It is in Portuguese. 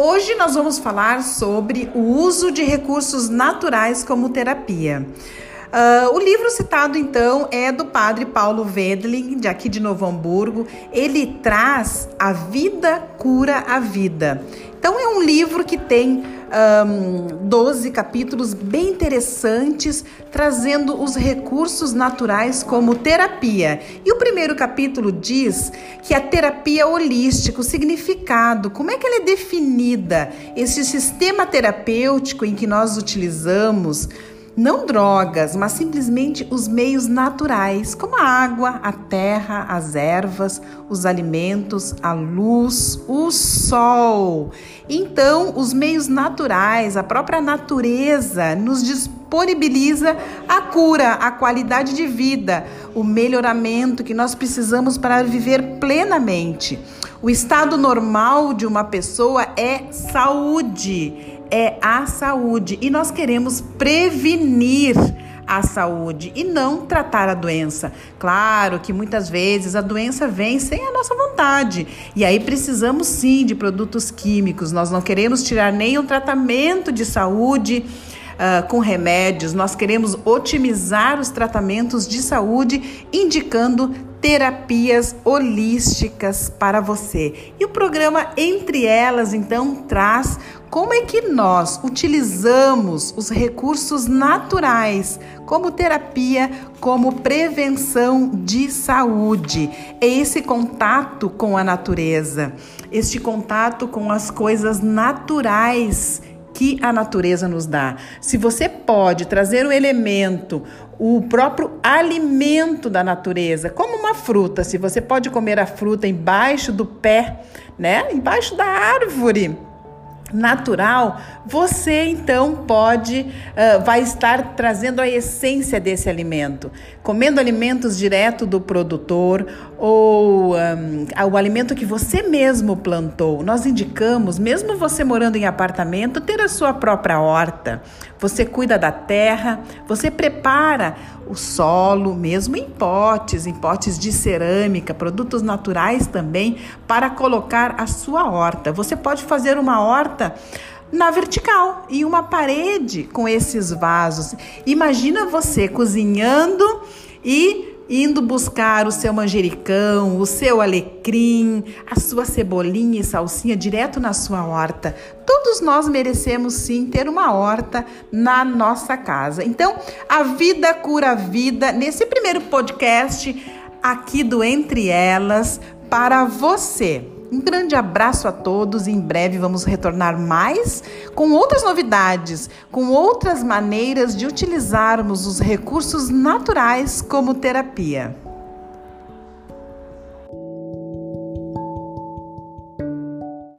Hoje nós vamos falar sobre o uso de recursos naturais como terapia. Uh, o livro citado, então, é do padre Paulo Wedling, de aqui de Novo Hamburgo. Ele traz A Vida Cura a Vida. Então, é um livro que tem um, 12 capítulos bem interessantes, trazendo os recursos naturais como terapia. E o primeiro capítulo diz que a terapia holística, o significado, como é que ela é definida, esse sistema terapêutico em que nós utilizamos não drogas, mas simplesmente os meios naturais, como a água, a terra, as ervas, os alimentos, a luz, o sol. Então, os meios naturais, a própria natureza nos disponibiliza a cura, a qualidade de vida, o melhoramento que nós precisamos para viver plenamente. O estado normal de uma pessoa é saúde é a saúde e nós queremos prevenir a saúde e não tratar a doença. Claro que muitas vezes a doença vem sem a nossa vontade e aí precisamos sim de produtos químicos. Nós não queremos tirar o tratamento de saúde. Uh, com remédios, nós queremos otimizar os tratamentos de saúde, indicando terapias holísticas para você. E o programa Entre Elas, então, traz como é que nós utilizamos os recursos naturais como terapia, como prevenção de saúde? É esse contato com a natureza, este contato com as coisas naturais que a natureza nos dá. Se você pode trazer o elemento, o próprio alimento da natureza, como uma fruta, se você pode comer a fruta embaixo do pé, né? Embaixo da árvore natural, você então pode, uh, vai estar trazendo a essência desse alimento, comendo alimentos direto do produtor ou um, o alimento que você mesmo plantou. Nós indicamos, mesmo você morando em apartamento, ter a sua própria horta. Você cuida da terra, você prepara o solo, mesmo em potes, em potes de cerâmica, produtos naturais também, para colocar a sua horta. Você pode fazer uma horta na vertical e uma parede com esses vasos. Imagina você cozinhando e indo buscar o seu manjericão, o seu alecrim, a sua cebolinha e salsinha direto na sua horta. Todos nós merecemos sim ter uma horta na nossa casa. Então, a vida cura a vida. Nesse primeiro podcast aqui do Entre Elas para você. Um grande abraço a todos e em breve vamos retornar mais com outras novidades, com outras maneiras de utilizarmos os recursos naturais como terapia.